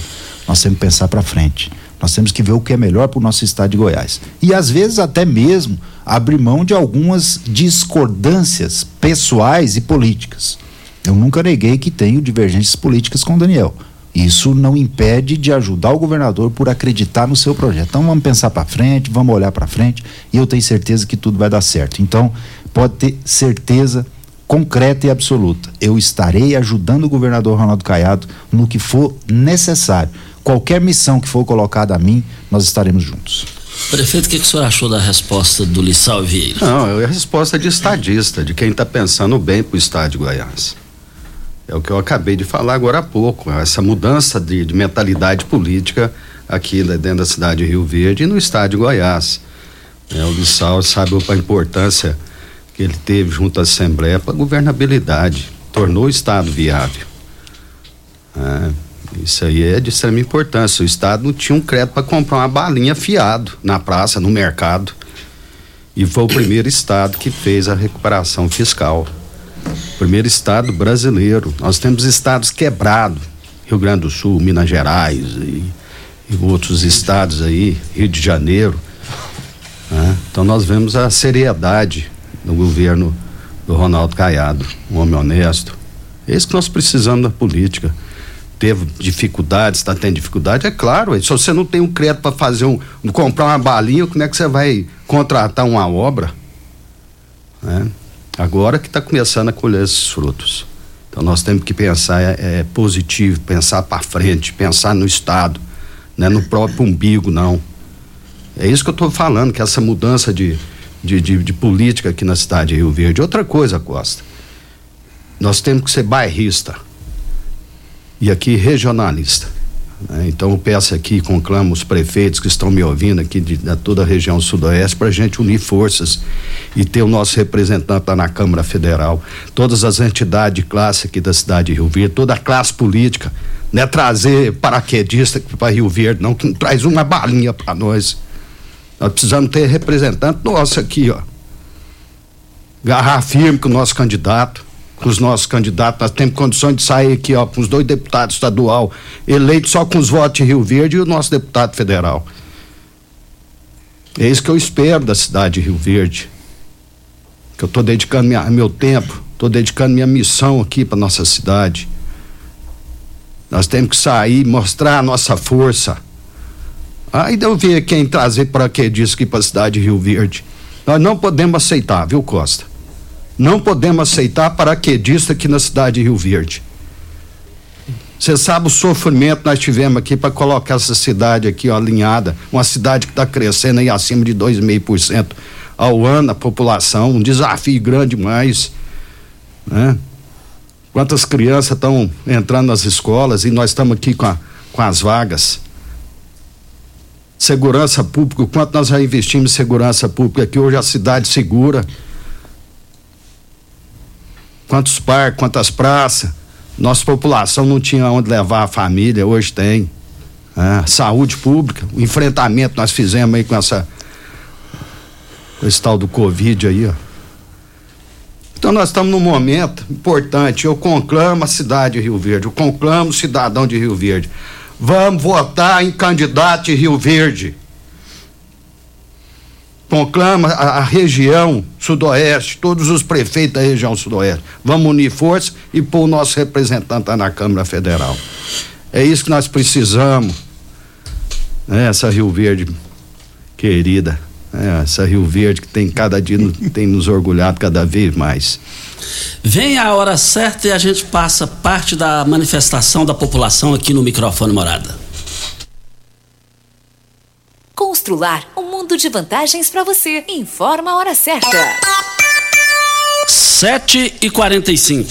F: Nós temos que pensar para frente. Nós temos que ver o que é melhor para o nosso estado de Goiás. E às vezes até mesmo abrir mão de algumas discordâncias pessoais e políticas. Eu nunca neguei que tenho divergências políticas com o Daniel. Isso não impede de ajudar o governador por acreditar no seu projeto. Então vamos pensar para frente, vamos olhar para frente e eu tenho certeza que tudo vai dar certo. Então pode ter certeza concreta e absoluta. Eu estarei ajudando o governador Ronaldo Caiado no que for necessário. Qualquer missão que for colocada a mim, nós estaremos juntos.
D: Prefeito, o que, que o senhor achou da resposta do Lissau Vieira?
G: Não, é a resposta de estadista, de quem está pensando bem para o estado de Goiás. É o que eu acabei de falar agora há pouco, essa mudança de, de mentalidade política aqui dentro da cidade de Rio Verde e no estado de Goiás. É, o Lissau sabe a importância que ele teve junto à Assembleia para a governabilidade, tornou o Estado viável. É, isso aí é de extrema importância. O Estado não tinha um crédito para comprar uma balinha fiado na praça, no mercado. E foi o primeiro Estado que fez a recuperação fiscal primeiro estado brasileiro. Nós temos estados quebrados, Rio Grande do Sul, Minas Gerais e, e outros estados aí, Rio de Janeiro. Né? Então nós vemos a seriedade do governo do Ronaldo Caiado, um homem honesto. É isso que nós precisamos da política. Teve dificuldades, está tendo dificuldade, é claro. Se você não tem um crédito para fazer um, comprar uma balinha, como é que você vai contratar uma obra? Né? Agora que está começando a colher esses frutos. Então nós temos que pensar é, é positivo, pensar para frente, pensar no Estado, não é no próprio umbigo, não. É isso que eu estou falando, que essa mudança de, de, de, de, política aqui na cidade de Rio Verde. Outra coisa, Costa, nós temos que ser bairrista e aqui regionalista. Né? Então eu peço aqui, conclamo os prefeitos que estão me ouvindo aqui de, de toda a região sudoeste para a gente unir forças e ter o nosso representante lá na Câmara Federal, todas as entidades de classe aqui da cidade de Rio Verde, toda a classe política, não é trazer paraquedista para Rio Verde, não, que não traz uma balinha para nós. Nós precisamos ter representante nosso aqui, ó. Garrar firme com o nosso candidato com os nossos candidatos. Nós temos condições de sair aqui, ó, com os dois deputados estadual eleitos só com os votos de Rio Verde e o nosso deputado federal. É isso que eu espero da cidade de Rio Verde. Que eu estou dedicando minha, meu tempo, estou dedicando minha missão aqui para nossa cidade. Nós temos que sair, mostrar a nossa força. Aí eu ver quem trazer para que disso aqui para a cidade de Rio Verde. Nós não podemos aceitar, viu, Costa? Não podemos aceitar paraquedista aqui na cidade de Rio Verde. Você sabe o sofrimento que nós tivemos aqui para colocar essa cidade aqui ó, alinhada, uma cidade que está crescendo aí acima de 2,5% ao ano a população, um desafio grande demais, né? Quantas crianças estão entrando nas escolas e nós estamos aqui com, a, com as vagas. Segurança pública, quanto nós já investimos em segurança pública aqui, hoje a cidade segura. Quantos parques, quantas praças. Nossa população não tinha onde levar a família, hoje tem. É, saúde pública, o enfrentamento nós fizemos aí com essa. com esse tal do Covid aí, ó. Então nós estamos num momento importante. Eu conclamo a cidade de Rio Verde, eu conclamo o cidadão de Rio Verde. Vamos votar em candidato de Rio Verde. Conclama a, a região sudoeste, todos os prefeitos da região sudoeste. Vamos unir forças e pôr o nosso representante lá na Câmara Federal. É isso que nós precisamos. Né, essa Rio Verde querida. É, essa Rio Verde que tem cada dia tem nos orgulhado cada vez mais.
D: Vem a hora certa e a gente passa parte da manifestação da população aqui no microfone morada.
I: Constrular um mundo de vantagens para você. Informa a hora certa.
D: 7 e 45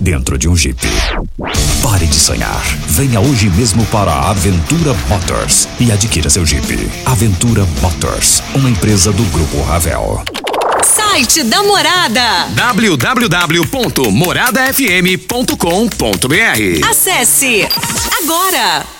Q: dentro de um Jeep. Pare de sonhar. Venha hoje mesmo para a Aventura Motors e adquira seu Jeep. Aventura Motors, uma empresa do Grupo Ravel.
R: Site da Morada.
A: www.moradafm.com.br
R: Acesse agora.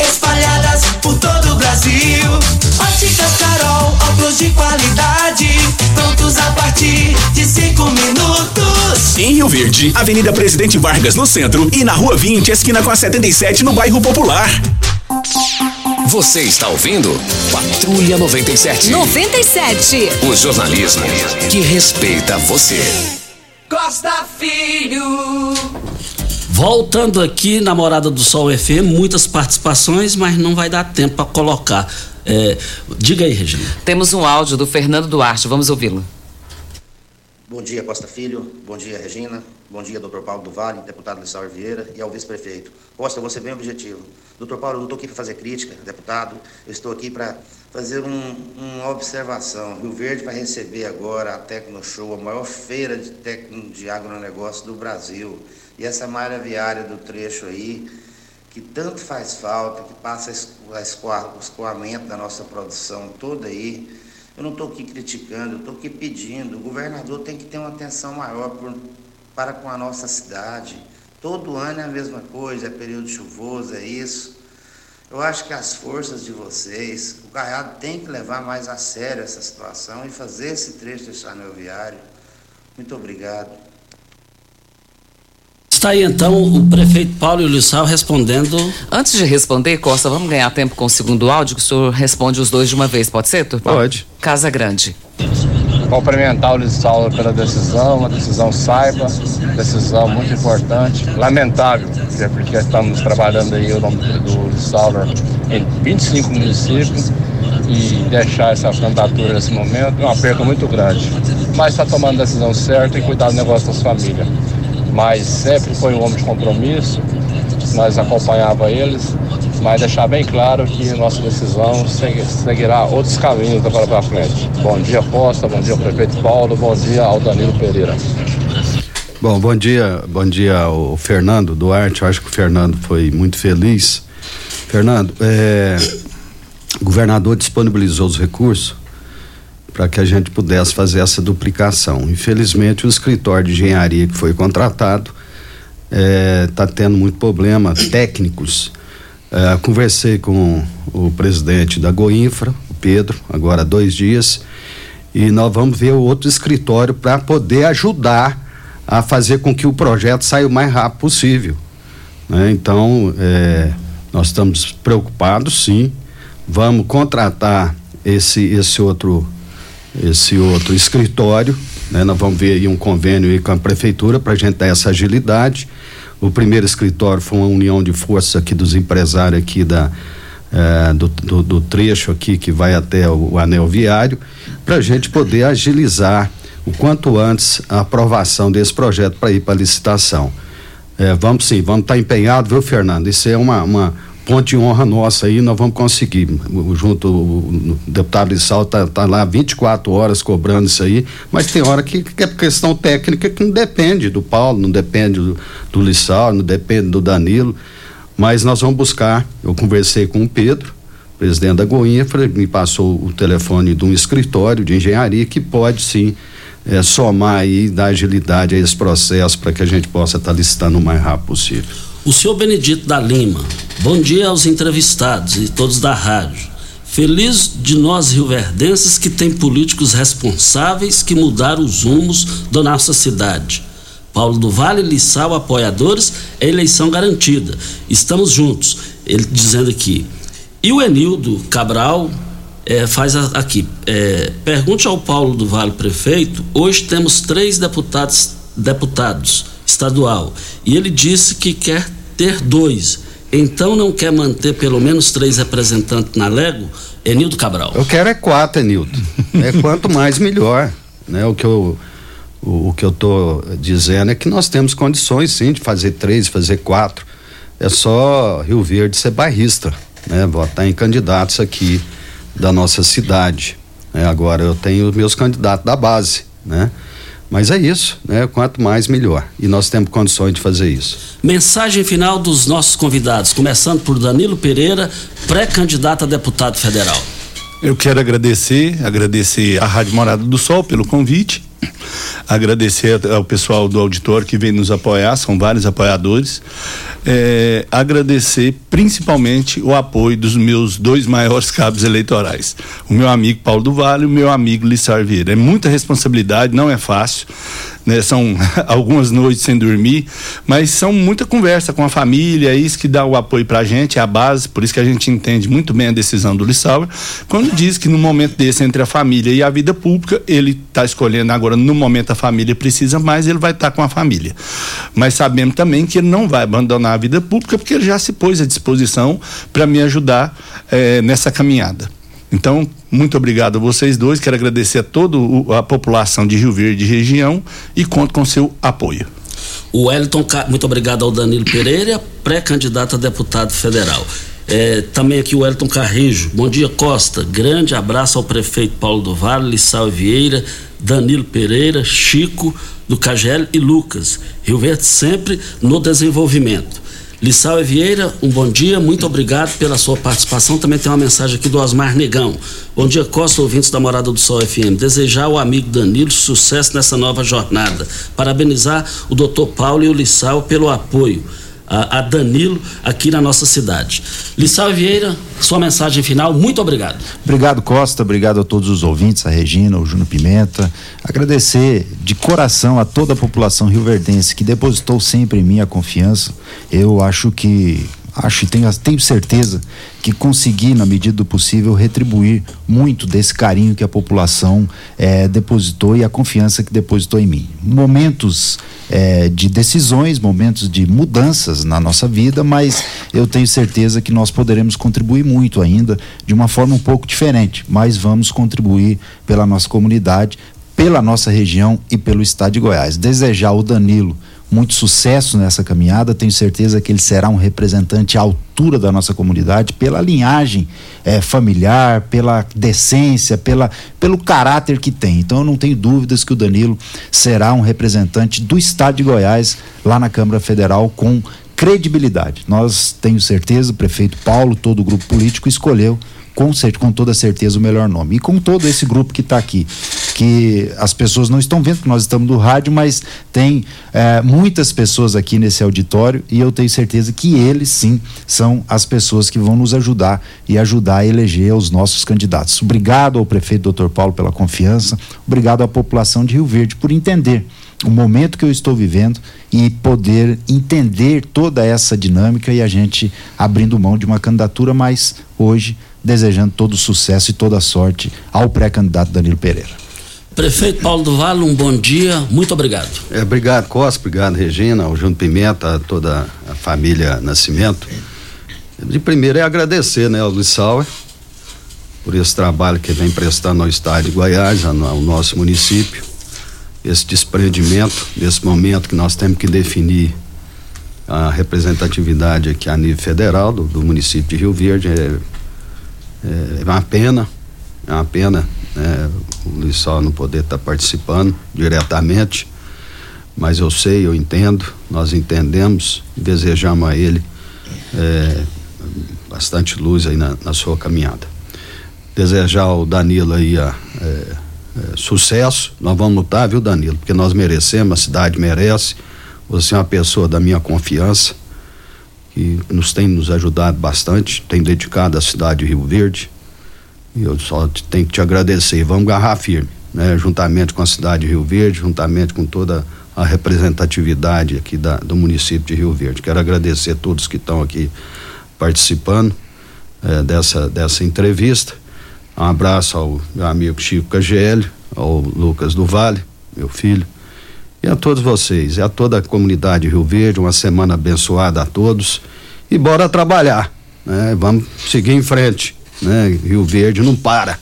A: espalhadas por todo o Brasil. Óticas Carol, óculos de qualidade, prontos a partir de 5 minutos.
S: Em Rio Verde, Avenida Presidente Vargas no centro e na Rua 20, esquina com a 77 no bairro Popular.
C: Você está ouvindo Patrulha 97.
R: 97.
C: O jornalismo que respeita você.
A: Costa Filho.
D: Voltando aqui na Morada do Sol FM, muitas participações, mas não vai dar tempo para colocar. É, diga aí, Regina.
T: Temos um áudio do Fernando Duarte, vamos ouvi-lo.
U: Bom dia, Costa Filho. Bom dia, Regina. Bom dia, doutor Paulo do Vale, deputado Lissau Vieira e ao vice-prefeito. Costa, eu vou ser bem objetivo. Doutor Paulo, eu não estou aqui para fazer crítica, deputado. Eu estou aqui para fazer um, uma observação. Rio Verde vai receber agora a Tecno Show, a maior feira de, tecno, de agronegócio do Brasil. E essa malha viária do trecho aí, que tanto faz falta, que passa o escoamento da nossa produção toda aí. Eu não estou aqui criticando, estou aqui pedindo. O governador tem que ter uma atenção maior por, para com a nossa cidade. Todo ano é a mesma coisa, é período chuvoso, é isso. Eu acho que as forças de vocês, o Caiado tem que levar mais a sério essa situação e fazer esse trecho viário. Muito obrigado.
D: Está aí então o prefeito Paulo Lissau respondendo.
T: Antes de responder, Costa, vamos ganhar tempo com o segundo áudio, que o senhor responde os dois de uma vez, pode ser, Turpão?
G: Pode.
T: Casa Grande.
V: Cumprimentar o Lissau pela decisão, uma decisão saiba, decisão muito importante, lamentável, é porque estamos trabalhando aí o nome do Lissau em 25 municípios e deixar essa candidatura nesse momento é uma perda muito grande. Mas está tomando a decisão certa e cuidar do negócio das famílias. Mas sempre foi um homem de compromisso, nós acompanhava eles, mas deixar bem claro que nossa decisão seguirá outros caminhos para para frente. Bom dia, Costa, bom dia, prefeito Paulo, bom dia ao Danilo Pereira.
G: Bom, bom dia, bom dia ao Fernando Duarte. Eu acho que o Fernando foi muito feliz. Fernando, é, o governador disponibilizou os recursos para que a gente pudesse fazer essa duplicação. Infelizmente, o escritório de engenharia que foi contratado está é, tendo muito problema técnicos é, conversei com o presidente da Goinfra, o Pedro, agora há dois dias, e nós vamos ver o outro escritório para poder ajudar a fazer com que o projeto saia o mais rápido possível. Né? Então, é, nós estamos preocupados, sim. Vamos contratar esse, esse outro esse outro escritório, né? Nós vamos ver aí um convênio aí com a prefeitura para a gente dar essa agilidade. O primeiro escritório foi uma união de força aqui dos empresários aqui da eh, do, do, do, trecho aqui que vai até o, o anel viário, para a gente poder agilizar o quanto antes a aprovação desse projeto para ir para licitação. Eh, vamos sim, vamos estar tá empenhados, viu, Fernando? Isso é uma, uma ponte de honra nossa aí, nós vamos conseguir. Junto, o, deputado Lissal tá, tá lá 24 horas cobrando isso aí, mas tem hora que, que é questão técnica que não depende do Paulo, não depende do, do Lissal, não depende do Danilo, mas nós vamos buscar. Eu conversei com o Pedro, presidente da Goinha, me passou o telefone de um escritório de engenharia que pode sim é, somar e dar agilidade a esse processo para que a gente possa estar tá licitando o mais rápido possível.
D: O senhor Benedito da Lima, bom dia aos entrevistados e todos da rádio. Feliz de nós rioverdenses que tem políticos responsáveis que mudaram os rumos da nossa cidade. Paulo do Vale, Lissau, apoiadores, é eleição garantida. Estamos juntos. Ele dizendo aqui. E o Enildo Cabral é, faz a, aqui. É, pergunte ao Paulo do Vale, prefeito. Hoje temos três deputados, deputados estadual. E ele disse que quer ter dois. Então não quer manter pelo menos três representantes na Lego? Enildo Cabral.
G: Eu quero é quatro, Enildo. é quanto mais melhor. Né? O que eu o, que eu estou dizendo é que nós temos condições sim de fazer três, fazer quatro. É só Rio Verde ser bairrista, né? Votar em candidatos aqui da nossa cidade. Né? Agora eu tenho meus candidatos da base, né? Mas é isso, né? Quanto mais, melhor. E nós temos condições de fazer isso.
D: Mensagem final dos nossos convidados, começando por Danilo Pereira, pré-candidato a deputado federal.
H: Eu quero agradecer, agradecer à Rádio Morada do Sol pelo convite, agradecer ao pessoal do auditório que vem nos apoiar, são vários apoiadores, é, agradecer principalmente o apoio dos meus dois maiores cabos eleitorais, o meu amigo Paulo do Vale e o meu amigo Lissar Vieira. É muita responsabilidade, não é fácil né? São [LAUGHS] algumas noites sem dormir, mas são muita conversa com a família, é isso que dá o apoio pra gente, é a base, por isso que a gente entende muito bem a decisão do Lissauer, quando diz que no momento desse entre a família e a vida pública, ele está escolhendo agora no momento a família precisa mais, ele vai estar tá com a família. Mas sabemos também que ele não vai abandonar a vida pública porque ele já se pôs à disposição para me ajudar eh, nessa caminhada. Então, muito obrigado a vocês dois. Quero agradecer a toda a população de Rio Verde e região e conto com seu apoio.
D: O Wellington, muito obrigado ao Danilo Pereira, pré-candidato a deputado federal. É, também aqui o Wellington Carrejo. Bom dia, Costa. Grande abraço ao prefeito Paulo do Vale, Lissau Vieira, Danilo Pereira, Chico do Cagel e Lucas. Rio Verde sempre no desenvolvimento. Lissau Vieira, um bom dia, muito obrigado pela sua participação. Também tem uma mensagem aqui do Osmar Negão. Bom dia, Costa, ouvintes da Morada do Sol FM. Desejar ao amigo Danilo sucesso nessa nova jornada. Parabenizar o doutor Paulo e o Lissau pelo apoio a, a Danilo aqui na nossa cidade. Lissau Vieira, sua mensagem final, muito obrigado.
F: Obrigado, Costa, obrigado a todos os ouvintes, a Regina, o Júnior Pimenta. Agradecer de coração a toda a população rioverdense que depositou sempre em mim a confiança. Eu acho que acho e tenho, tenho certeza que consegui, na medida do possível, retribuir muito desse carinho que a população é, depositou e a confiança que depositou em mim. Momentos é, de decisões, momentos de mudanças na nossa vida, mas eu tenho certeza que nós poderemos contribuir muito ainda, de uma forma um pouco diferente, mas vamos contribuir pela nossa comunidade, pela nossa região e pelo estado de Goiás. Desejar o Danilo muito sucesso nessa caminhada. Tenho certeza que ele será um representante à altura da nossa comunidade, pela linhagem é, familiar, pela decência, pela, pelo caráter que tem. Então eu não tenho dúvidas que o Danilo será um representante do Estado de Goiás lá na Câmara Federal com credibilidade. Nós tenho certeza, o prefeito Paulo, todo o grupo político escolheu com, com toda certeza o melhor nome. E com todo esse grupo que está aqui, que as pessoas não estão vendo que nós estamos no rádio, mas tem é, muitas pessoas aqui nesse auditório e eu tenho certeza que eles sim são as pessoas que vão nos ajudar e ajudar a eleger os nossos candidatos. Obrigado ao prefeito Dr. Paulo pela confiança, obrigado à população de Rio Verde por entender o momento que eu estou vivendo e poder entender toda essa dinâmica e a gente abrindo mão de uma candidatura, mas hoje desejando todo o sucesso e toda a sorte ao pré-candidato Danilo Pereira.
D: Prefeito Paulo do Vale, um bom dia, muito obrigado.
G: É, obrigado, Costa, obrigado, Regina, ao Júnior Pimenta, a toda a família Nascimento. De primeiro é agradecer, né, ao Luiz Sauer, por esse trabalho que vem prestando ao estado de Goiás, ao nosso município, esse desprendimento, nesse momento que nós temos que definir a representatividade aqui a nível federal do, do município de Rio Verde, é é, é uma pena, é uma pena né, o Luiz Sol não poder estar tá participando diretamente, mas eu sei, eu entendo, nós entendemos e desejamos a ele é, bastante luz aí na, na, sua caminhada. Desejar ao Danilo aí a, é, é, sucesso, nós vamos lutar, viu Danilo? Porque nós merecemos, a cidade merece, você é uma pessoa da minha confiança, que nos tem nos ajudado bastante, tem dedicado à cidade de Rio Verde. E eu só tenho que te agradecer. Vamos garrar firme, né? Juntamente com a cidade de Rio Verde, juntamente com toda a representatividade aqui da, do município de Rio Verde. Quero agradecer a todos que estão aqui participando eh, dessa, dessa entrevista. Um abraço ao meu amigo Chico Cagel, ao Lucas do Vale, meu filho e a todos vocês, e a toda a comunidade Rio Verde, uma semana abençoada a todos e bora trabalhar, né? Vamos seguir em frente, né? Rio Verde não para.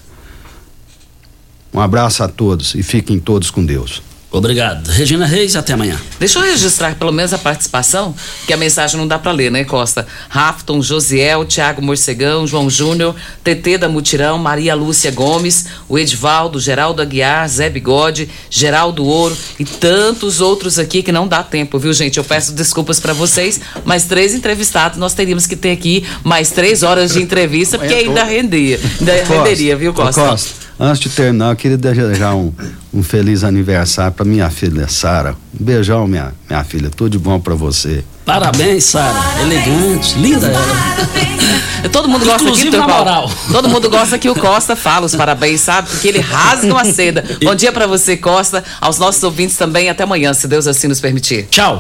G: Um abraço a todos e fiquem todos com Deus.
D: Obrigado. Regina Reis, até amanhã.
T: Deixa eu registrar pelo menos a participação, que a mensagem não dá para ler, né, Costa? Rafton, Josiel, Tiago Morcegão, João Júnior, TT da Mutirão, Maria Lúcia Gomes, o Edvaldo, Geraldo Aguiar, Zé Bigode, Geraldo Ouro e tantos outros aqui que não dá tempo, viu, gente? Eu peço desculpas para vocês, mas três entrevistados nós teríamos que ter aqui mais três horas de entrevista, porque ainda renderia, ainda renderia, viu, Costa?
G: Costa Antes de terminar, eu queria desejar um, um feliz aniversário para minha filha Sara. Um beijão, minha, minha filha. Tudo de bom para você.
D: Parabéns, Sara. Elegante, linda ela.
T: Todo mundo gosta
D: Inclusive
T: aqui,
D: na
T: Paulo.
D: moral.
T: Todo mundo gosta que o Costa fala os parabéns, sabe? Porque ele rasga uma seda. Bom dia pra você, Costa. Aos nossos ouvintes também. Até amanhã, se Deus assim nos permitir.
D: Tchau.